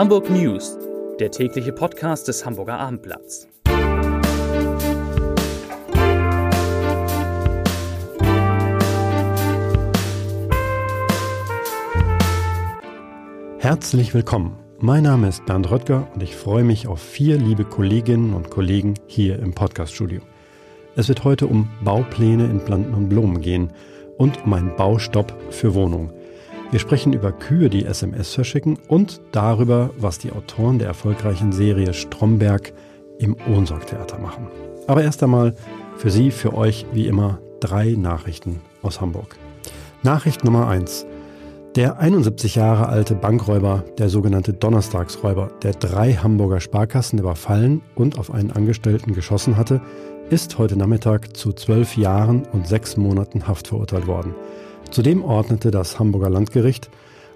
Hamburg News, der tägliche Podcast des Hamburger Abendblatts. Herzlich willkommen. Mein Name ist Bernd Röttger und ich freue mich auf vier liebe Kolleginnen und Kollegen hier im Podcaststudio. Es wird heute um Baupläne in Planten und Blumen gehen und um einen Baustopp für Wohnungen. Wir sprechen über Kühe, die SMS verschicken und darüber, was die Autoren der erfolgreichen Serie Stromberg im Ohnsorgtheater machen. Aber erst einmal für Sie, für euch wie immer drei Nachrichten aus Hamburg. Nachricht Nummer eins: Der 71 Jahre alte Bankräuber, der sogenannte Donnerstagsräuber, der drei Hamburger Sparkassen überfallen und auf einen Angestellten geschossen hatte, ist heute Nachmittag zu zwölf Jahren und sechs Monaten Haft verurteilt worden. Zudem ordnete das Hamburger Landgericht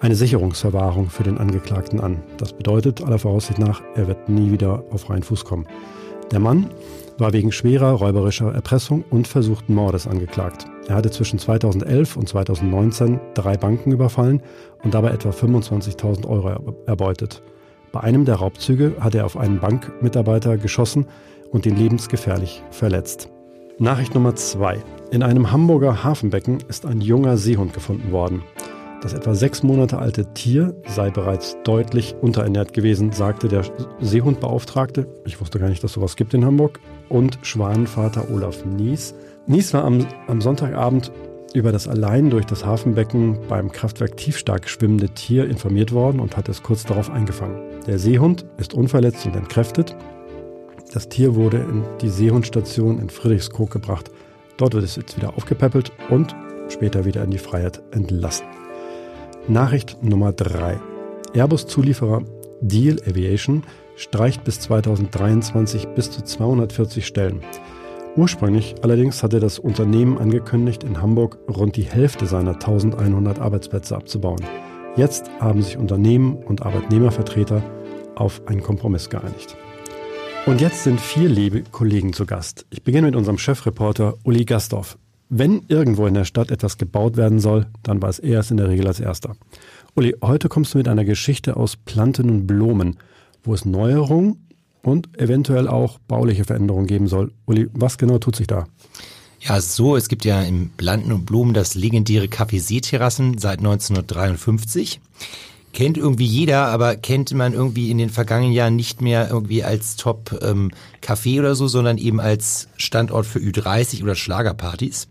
eine Sicherungsverwahrung für den Angeklagten an. Das bedeutet aller Voraussicht nach, er wird nie wieder auf freien Fuß kommen. Der Mann war wegen schwerer räuberischer Erpressung und versuchten Mordes angeklagt. Er hatte zwischen 2011 und 2019 drei Banken überfallen und dabei etwa 25.000 Euro erbeutet. Bei einem der Raubzüge hat er auf einen Bankmitarbeiter geschossen und ihn lebensgefährlich verletzt. Nachricht Nummer zwei: In einem Hamburger Hafenbecken ist ein junger Seehund gefunden worden. Das etwa sechs Monate alte Tier sei bereits deutlich unterernährt gewesen, sagte der Seehundbeauftragte. Ich wusste gar nicht, dass sowas gibt in Hamburg. Und Schwanenvater Olaf Nies. Nies war am, am Sonntagabend über das allein durch das Hafenbecken beim Kraftwerk tiefstark schwimmende Tier informiert worden und hat es kurz darauf eingefangen. Der Seehund ist unverletzt und entkräftet. Das Tier wurde in die Seehundstation in Friedrichskoog gebracht. Dort wird es jetzt wieder aufgepäppelt und später wieder in die Freiheit entlassen. Nachricht Nummer 3. Airbus-Zulieferer Deal Aviation streicht bis 2023 bis zu 240 Stellen. Ursprünglich allerdings hatte das Unternehmen angekündigt, in Hamburg rund die Hälfte seiner 1100 Arbeitsplätze abzubauen. Jetzt haben sich Unternehmen und Arbeitnehmervertreter auf einen Kompromiss geeinigt. Und jetzt sind vier liebe Kollegen zu Gast. Ich beginne mit unserem Chefreporter Uli Gastorf. Wenn irgendwo in der Stadt etwas gebaut werden soll, dann weiß er es in der Regel als erster. Uli, heute kommst du mit einer Geschichte aus Planten und Blumen, wo es Neuerungen und eventuell auch bauliche Veränderungen geben soll. Uli, was genau tut sich da? Ja, so, es gibt ja im Planten und Blumen das legendäre Café Seeterrassen seit 1953 kennt irgendwie jeder, aber kennt man irgendwie in den vergangenen Jahren nicht mehr irgendwie als Top ähm, Café oder so, sondern eben als Standort für Ü30 oder Schlagerpartys.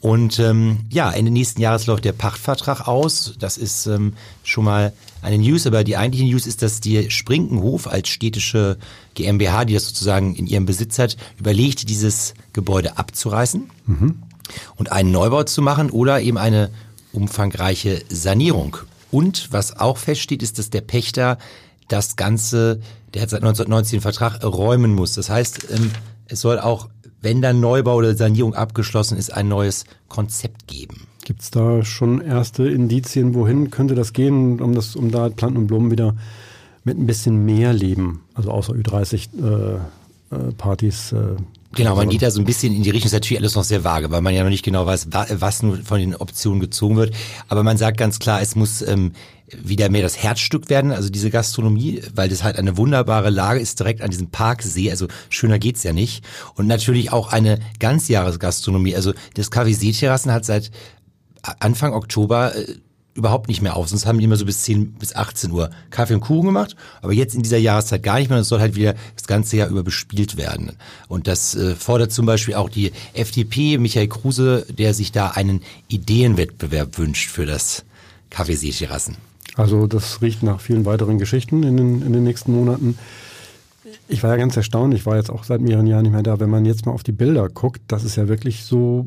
Und ähm, ja, Ende nächsten Jahres läuft der Pachtvertrag aus. Das ist ähm, schon mal eine News, aber die eigentliche News ist, dass die Sprinkenhof als städtische GmbH, die das sozusagen in ihrem Besitz hat, überlegt, dieses Gebäude abzureißen mhm. und einen Neubau zu machen oder eben eine umfangreiche Sanierung und was auch feststeht, ist, dass der Pächter das Ganze, der hat seit 1990 den Vertrag räumen muss. Das heißt, ähm, es soll auch, wenn dann Neubau oder Sanierung abgeschlossen ist, ein neues Konzept geben. Gibt es da schon erste Indizien, wohin könnte das gehen, um das, um da Planten und Blumen wieder mit ein bisschen mehr Leben, also außer Ü30 äh, äh, äh, Genau, man geht da so ein bisschen in die Richtung, ist natürlich alles noch sehr vage, weil man ja noch nicht genau weiß, was nun von den Optionen gezogen wird. Aber man sagt ganz klar, es muss ähm, wieder mehr das Herzstück werden, also diese Gastronomie, weil das halt eine wunderbare Lage ist, direkt an diesem Parksee, also schöner geht's ja nicht. Und natürlich auch eine Ganzjahresgastronomie, also das Café Seeterrassen hat seit Anfang Oktober äh, überhaupt nicht mehr auf. Sonst haben die immer so bis 10 bis 18 Uhr Kaffee und Kuchen gemacht. Aber jetzt in dieser Jahreszeit gar nicht mehr. Das soll halt wieder das ganze Jahr über bespielt werden. Und das äh, fordert zum Beispiel auch die FDP, Michael Kruse, der sich da einen Ideenwettbewerb wünscht für das Kaffeeseeterrassen. Also das riecht nach vielen weiteren Geschichten in den, in den nächsten Monaten. Ich war ja ganz erstaunt, ich war jetzt auch seit mehreren Jahren nicht mehr da. Wenn man jetzt mal auf die Bilder guckt, das ist ja wirklich so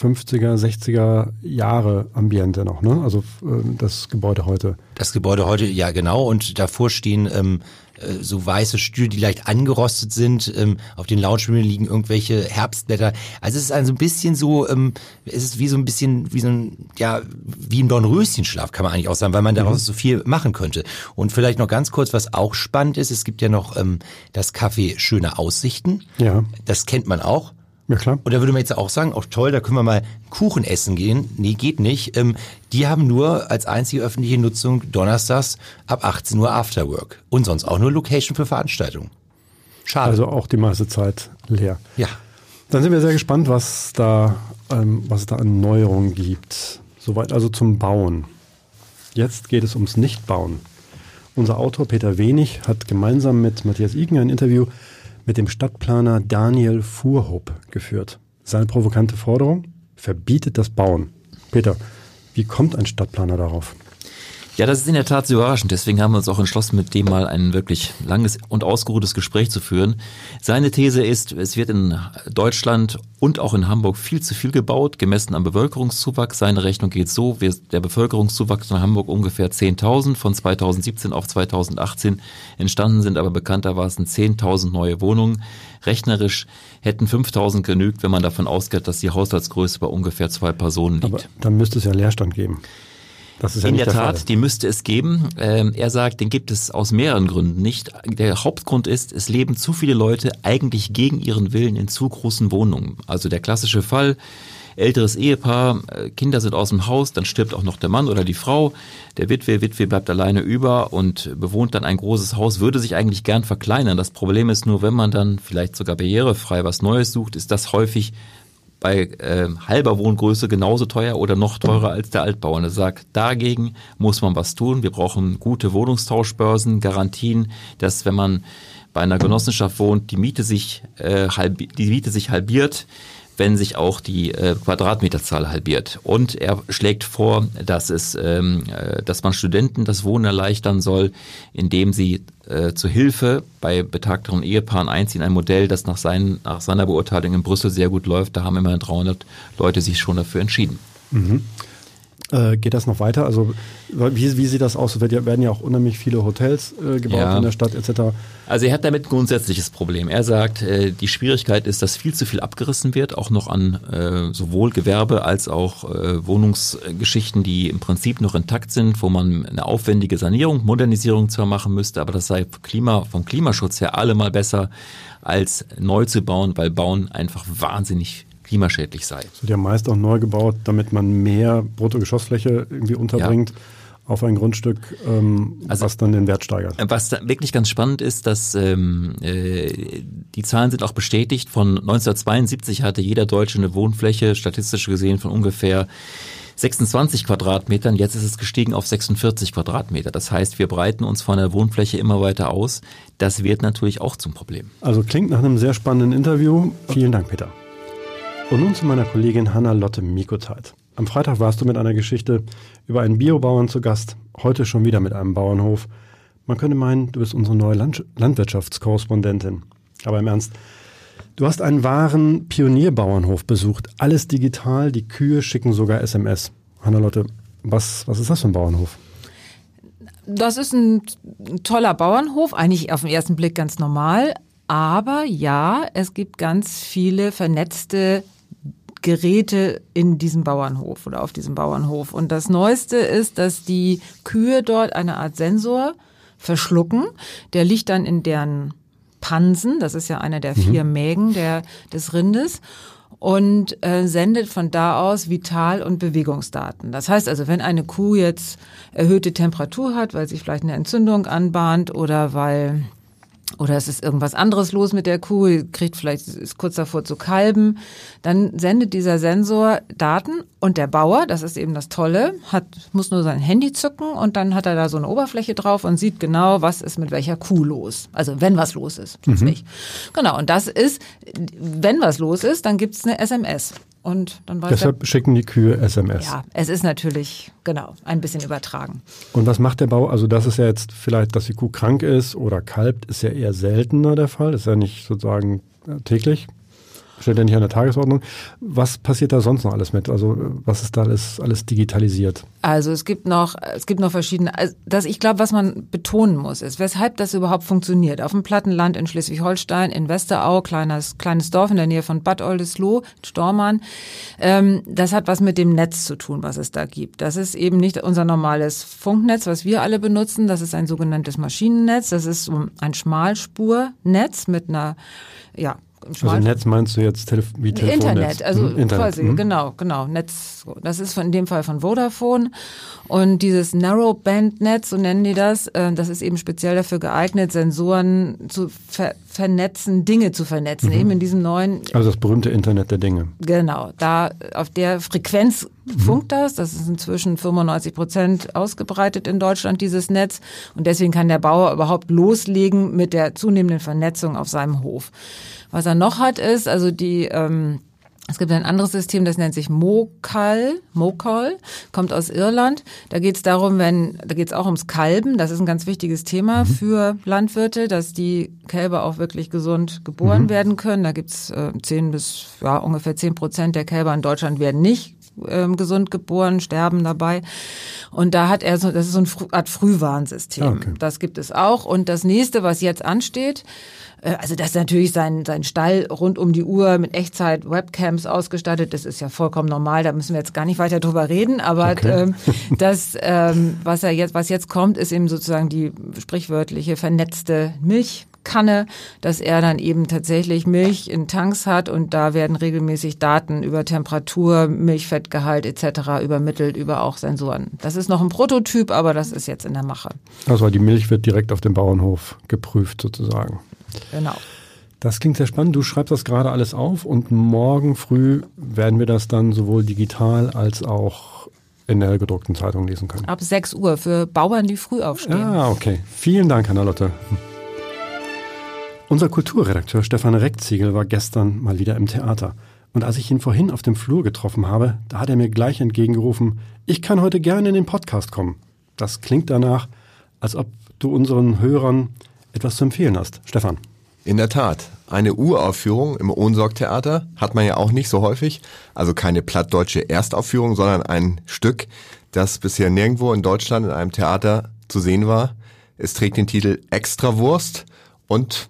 50er, 60er Jahre Ambiente noch, ne? Also äh, das Gebäude heute. Das Gebäude heute, ja genau. Und davor stehen ähm, äh, so weiße Stühle, die leicht angerostet sind. Ähm, auf den Lounge liegen irgendwelche Herbstblätter. Also es ist also ein bisschen so, ähm, es ist wie so ein bisschen, wie so ein, ja, wie ein Dornröschenschlaf kann man eigentlich auch sagen, weil man daraus mhm. so viel machen könnte. Und vielleicht noch ganz kurz, was auch spannend ist, es gibt ja noch ähm, das Café Schöne Aussichten. Ja. Das kennt man auch. Ja, klar. Und da würde man jetzt auch sagen, auch toll, da können wir mal Kuchen essen gehen. Nee, geht nicht. Ähm, die haben nur als einzige öffentliche Nutzung donnerstags ab 18 Uhr Afterwork. Und sonst auch nur Location für Veranstaltungen. Schade. Also auch die meiste Zeit leer. ja. Dann sind wir sehr gespannt, was da, ähm, was es da an Neuerungen gibt. Soweit also zum Bauen. Jetzt geht es ums Nichtbauen. Unser Autor Peter Wenig hat gemeinsam mit Matthias Igen ein Interview mit dem Stadtplaner Daniel Fuhrhopp geführt. Seine provokante Forderung verbietet das Bauen. Peter, wie kommt ein Stadtplaner darauf? Ja, das ist in der Tat sehr überraschend. Deswegen haben wir uns auch entschlossen, mit dem mal ein wirklich langes und ausgeruhtes Gespräch zu führen. Seine These ist, es wird in Deutschland und auch in Hamburg viel zu viel gebaut, gemessen am Bevölkerungszuwachs. Seine Rechnung geht so, der Bevölkerungszuwachs in Hamburg ungefähr 10.000 von 2017 auf 2018. Entstanden sind aber bekanntermaßen 10.000 neue Wohnungen. Rechnerisch hätten 5.000 genügt, wenn man davon ausgeht, dass die Haushaltsgröße bei ungefähr zwei Personen liegt. Aber dann müsste es ja Leerstand geben. Das ist ja In der der, Tat, Fall. die müsste es geben. Ähm, er sagt, den gibt es aus mehreren Gründen nicht. Der Hauptgrund ist, es leben zu viele Leute eigentlich gegen ihren Willen in zu großen Wohnungen. Also der klassische Fall, älteres Ehepaar, äh, Kinder sind aus dem Haus, dann stirbt auch noch der Mann oder die Frau, der Witwe, Witwe bleibt alleine über und bewohnt dann ein großes Haus, würde sich eigentlich gern verkleinern. Das Problem ist nur, wenn man dann vielleicht sogar barrierefrei was Neues sucht, ist das häufig bei äh, halber Wohngröße genauso teuer oder noch teurer als der Altbau. Und er sagt, dagegen muss man was tun. Wir brauchen gute Wohnungstauschbörsen, Garantien, dass wenn man bei einer Genossenschaft wohnt, die Miete sich, äh, halbi die Miete sich halbiert, wenn sich auch die äh, Quadratmeterzahl halbiert. Und er schlägt vor, dass es, ähm, äh, dass man Studenten das Wohnen erleichtern soll, indem sie äh, zu Hilfe bei betagteren Ehepaaren einziehen. Ein Modell, das nach, seinen, nach seiner Beurteilung in Brüssel sehr gut läuft. Da haben immerhin 300 Leute sich schon dafür entschieden. Äh, geht das noch weiter? Also wie, wie sieht das aus? Es werden ja auch unheimlich viele Hotels äh, gebaut Ja. in der Stadt etc. Also er hat damit ein grundsätzliches Problem. Er sagt, äh, die Schwierigkeit ist, dass viel zu viel abgerissen wird, auch noch an äh, sowohl Gewerbe als auch äh, Wohnungsgeschichten, die im Prinzip noch intakt sind, wo man eine aufwendige Sanierung, Modernisierung zwar machen müsste, aber das sei Klima, vom Klimaschutz her allemal besser, als neu zu bauen, weil Bauen einfach wahnsinnig klimaschädlich sei. Es wird ja meist auch neu gebaut, damit man mehr Bruttogeschossfläche irgendwie unterbringt auf ein Grundstück, ähm, Also- was dann den Wert steigert. Was da wirklich ganz spannend ist, dass ähm, äh, die Zahlen sind auch bestätigt. Von 1972 hatte jeder Deutsche eine Wohnfläche, statistisch gesehen, von ungefähr 26 Quadratmetern. Jetzt ist es gestiegen auf 46 Quadratmeter. Das heißt, wir breiten uns von der Wohnfläche immer weiter aus. Das wird natürlich auch zum Problem. Also klingt nach einem sehr spannenden Interview. Vielen Dank, Peter. Und nun zu meiner Kollegin Hanna-Lotte Mikoteit. Am Freitag warst du mit einer Geschichte über einen Biobauern zu Gast, heute schon wieder mit einem Bauernhof. Man könnte meinen, du bist unsere neue Land Landwirtschaftskorrespondentin. Aber im Ernst, du hast einen wahren Pionierbauernhof besucht. Alles digital, die Kühe schicken sogar SMS. Hanna-Lotte, was, was ist das für ein Bauernhof? Das ist ein toller Bauernhof, eigentlich auf den ersten Blick ganz normal. Aber ja, es gibt ganz viele vernetzte Geräte in diesem Bauernhof oder auf diesem Bauernhof. Und das Neueste ist, dass die Kühe dort eine Art Sensor verschlucken. Der liegt dann in deren Pansen. Das ist ja einer der vier Mägen der, des Rindes und äh, sendet von da aus Vital- und Bewegungsdaten. Das heißt also, wenn eine Kuh jetzt erhöhte Temperatur hat, weil sich vielleicht eine Entzündung anbahnt oder weil oder es ist irgendwas anderes los mit der Kuh, kriegt vielleicht ist kurz davor zu kalben, dann sendet dieser Sensor Daten und der Bauer, das ist eben das Tolle, hat muss nur sein Handy zücken und dann hat er da so eine Oberfläche drauf und sieht genau, was ist mit welcher Kuh los. Also wenn was los ist, sonst nicht. Genau, und das ist, wenn was los ist, dann gibt's eine SMS. Und dann weiß Deshalb schicken die Kühe SMS. ja, es ist natürlich, genau, ein bisschen übertragen. Und was macht der Bau? Also das ist ja jetzt vielleicht, dass die Kuh krank ist oder kalbt, ist ja eher seltener der Fall. Ist ja nicht sozusagen äh, täglich. Steht ja nicht an der Tagesordnung. Was passiert da sonst noch alles mit? Also was ist da alles, alles digitalisiert? Also es gibt noch, es gibt noch verschiedene, also das, ich glaube, was man betonen muss, ist, weshalb das überhaupt funktioniert. Auf dem Plattenland in Schleswig-Holstein, in Westerau, kleines, kleines Dorf in der Nähe von Bad Oldesloe, Stormann, ähm, das hat was mit dem Netz zu tun, was es da gibt. Das ist eben nicht unser normales Funknetz, was wir alle benutzen. Das ist ein sogenanntes Maschinennetz. Das ist so ein Schmalspurnetz mit einer, ja, Also Netz meinst du jetzt Telef wie Telefonnetz? Internet, also hm? Internet. quasi, hm? genau, genau. Netz, das ist von, in dem Fall von Vodafone. Und dieses Narrowband-Netz, so nennen die das, äh, das ist eben speziell dafür geeignet, Sensoren zu ver vernetzen, Dinge zu vernetzen, eben in diesem neuen Also das berühmte Internet der Dinge. Genau, da auf der Frequenz funkt das. Das ist inzwischen 95 Prozent ausgebreitet in Deutschland, dieses Netz. Und deswegen kann der Bauer überhaupt loslegen mit der zunehmenden Vernetzung auf seinem Hof. Was er noch hat, ist, also die, ähm, es gibt ein anderes System, das nennt sich Mokal, Mokal, kommt aus Irland. Da geht es darum, wenn, da geht es auch ums Kalben. Das ist ein ganz wichtiges Thema Mhm. für Landwirte, dass die Kälber auch wirklich gesund geboren Mhm. werden können. Da gibt's äh, 10 bis ja, ungefähr 10 Prozent der Kälber in Deutschland werden nicht ähm, gesund geboren, sterben dabei. Und da hat er so, das ist so eine Art Frühwarnsystem. Ah, okay. Das gibt es auch. Und das nächste, was jetzt ansteht, äh, also das ist natürlich sein, sein Stall rund um die Uhr mit Echtzeit-Webcams ausgestattet. Das ist ja vollkommen normal, da müssen wir jetzt gar nicht weiter drüber reden. Aber Okay. ähm, das, ähm, was er jetzt, was jetzt kommt, ist eben sozusagen die sprichwörtliche vernetzte Milchkanne, dass er dann eben tatsächlich Milch in Tanks hat und da werden regelmäßig Daten über Temperatur, Milchfettgehalt etc. übermittelt über auch Sensoren. Das ist noch ein Prototyp, aber das ist jetzt in der Mache. Also die Milch wird direkt auf dem Bauernhof geprüft sozusagen. Genau. Das klingt sehr spannend. Du schreibst das gerade alles auf und morgen früh werden wir das dann sowohl digital als auch in der gedruckten Zeitung lesen können. Ab 6 Uhr für Bauern, die früh aufstehen. Ah, okay. Vielen Dank, Hannah-Lotte. Unser Kulturredakteur Stefan Reckziegel war gestern mal wieder im Theater. Und als ich ihn vorhin auf dem Flur getroffen habe, da hat er mir gleich entgegengerufen, ich kann heute gerne in den Podcast kommen. Das klingt danach, als ob du unseren Hörern etwas zu empfehlen hast. Stefan. In der Tat. Eine Uraufführung im Ohnsorg-Theater hat man ja auch nicht so häufig. Also keine plattdeutsche Erstaufführung, sondern ein Stück, das bisher nirgendwo in Deutschland in einem Theater zu sehen war. Es trägt den Titel Extrawurst und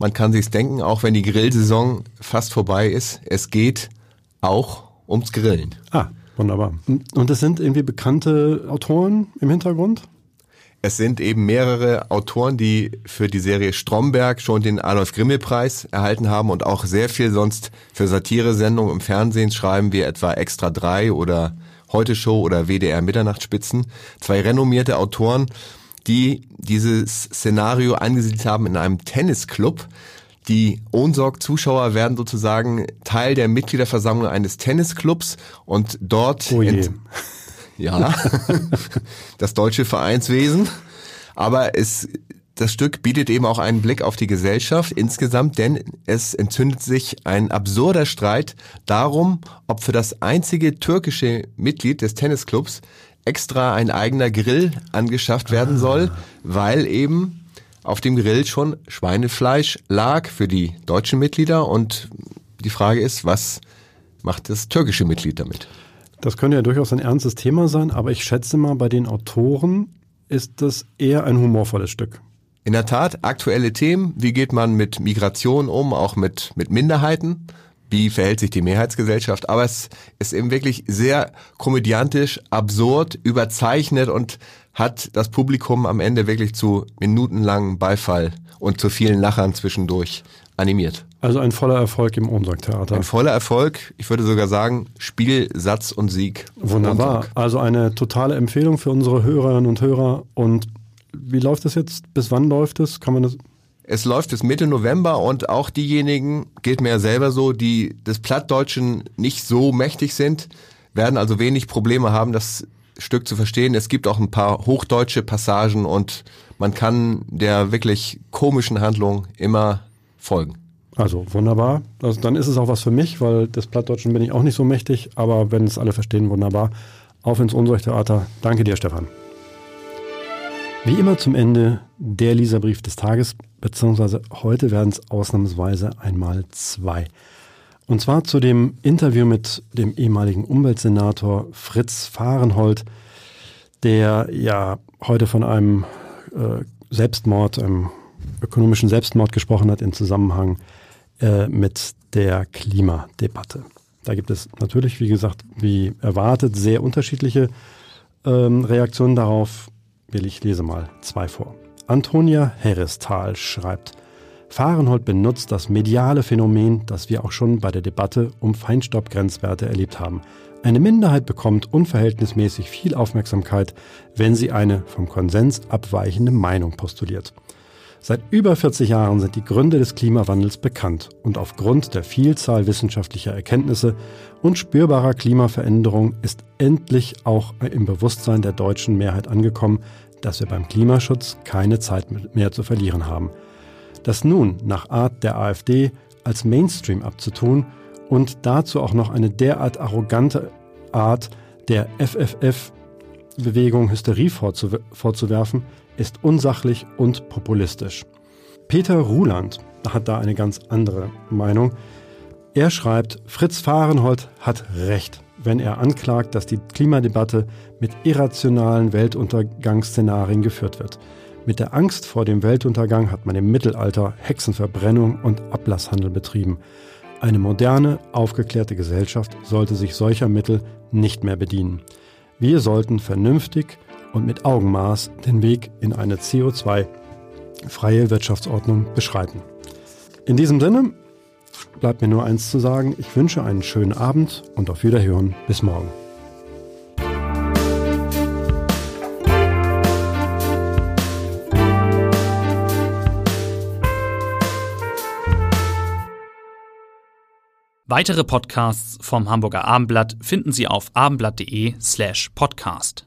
man kann sich's denken, auch wenn die Grillsaison fast vorbei ist, es geht auch ums Grillen. Ah, wunderbar. Und es sind irgendwie bekannte Autoren im Hintergrund? Es sind eben mehrere Autoren, die für die Serie Stromberg schon den Adolf Grimmel Preis erhalten haben und auch sehr viel sonst für Satiresendungen im Fernsehen schreiben, wie etwa Extra 3 oder Heute Show oder WDR Mitternachtsspitzen. Zwei renommierte Autoren, die dieses Szenario angesiedelt haben in einem Tennisclub. Die Ohnsorg-Zuschauer werden sozusagen Teil der Mitgliederversammlung eines Tennisclubs und dort Oh ja, das deutsche Vereinswesen. Aber es, das Stück bietet eben auch einen Blick auf die Gesellschaft insgesamt, denn es entzündet sich ein absurder Streit darum, ob für das einzige türkische Mitglied des Tennisclubs extra ein eigener Grill angeschafft werden soll, weil eben auf dem Grill schon Schweinefleisch lag für die deutschen Mitglieder und die Frage ist, was macht das türkische Mitglied damit? Das könnte ja durchaus ein ernstes Thema sein, aber ich schätze mal, bei den Autoren ist das eher ein humorvolles Stück. In der Tat, aktuelle Themen. Wie geht man mit Migration um, auch mit, mit Minderheiten? Wie verhält sich die Mehrheitsgesellschaft? Aber es ist eben wirklich sehr komödiantisch, absurd, überzeichnet und hat das Publikum am Ende wirklich zu minutenlangen Beifall und zu vielen Lachern zwischendurch animiert. Also ein voller Erfolg im Ohnsorg-Theater. Ein voller Erfolg, ich würde sogar sagen, Spiel, Satz und Sieg. Wunderbar. Montag. Also eine totale Empfehlung für unsere Hörerinnen und Hörer. Und wie läuft das jetzt? Bis wann läuft es? Kann man das? Es läuft bis Mitte November und auch diejenigen, geht mir ja selber so, die des Plattdeutschen nicht so mächtig sind, werden also wenig Probleme haben, das Stück zu verstehen. Es gibt auch ein paar hochdeutsche Passagen und man kann der wirklich komischen Handlung immer folgen. Also wunderbar. Also dann ist es auch was für mich, weil des Plattdeutschen bin ich auch nicht so mächtig. Aber wenn es alle verstehen, wunderbar. Auf ins Ohnsorg-Theater. Danke dir, Stefan. Wie immer zum Ende der Leserbrief des Tages, beziehungsweise heute werden es ausnahmsweise einmal zwei. Und zwar zu dem Interview mit dem ehemaligen Umweltsenator Fritz Fahrenhold, der ja heute von einem äh, Selbstmord, einem ökonomischen Selbstmord gesprochen hat im Zusammenhang äh, mit der Klimadebatte. Da gibt es natürlich, wie gesagt, wie erwartet, sehr unterschiedliche ähm, Reaktionen darauf. Will ich lese mal zwei vor. Antonia Herrestal schreibt, Fahrenhold benutzt das mediale Phänomen, das wir auch schon bei der Debatte um Feinstaubgrenzwerte erlebt haben. Eine Minderheit bekommt unverhältnismäßig viel Aufmerksamkeit, wenn sie eine vom Konsens abweichende Meinung postuliert. Seit über 40 Jahren sind die Gründe des Klimawandels bekannt und aufgrund der Vielzahl wissenschaftlicher Erkenntnisse und spürbarer Klimaveränderung ist endlich auch im Bewusstsein der deutschen Mehrheit angekommen, dass wir beim Klimaschutz keine Zeit mehr zu verlieren haben. Das nun nach Art der AfD als Mainstream abzutun und dazu auch noch eine derart arrogante Art der FFF-Bewegung Hysterie vorzuwerfen, ist unsachlich und populistisch. Peter Ruland hat da eine ganz andere Meinung. Er schreibt, Fritz Fahrenhold hat recht, wenn er anklagt, dass die Klimadebatte mit irrationalen Weltuntergangsszenarien geführt wird. Mit der Angst vor dem Weltuntergang hat man im Mittelalter Hexenverbrennung und Ablasshandel betrieben. Eine moderne, aufgeklärte Gesellschaft sollte sich solcher Mittel nicht mehr bedienen. Wir sollten vernünftig und mit Augenmaß den Weg in eine CO2-freie Wirtschaftsordnung beschreiten. In diesem Sinne bleibt mir nur eins zu sagen. Ich wünsche einen schönen Abend und auf Wiederhören. Bis morgen. Weitere Podcasts vom Hamburger Abendblatt finden Sie auf abendblatt.de slash podcast.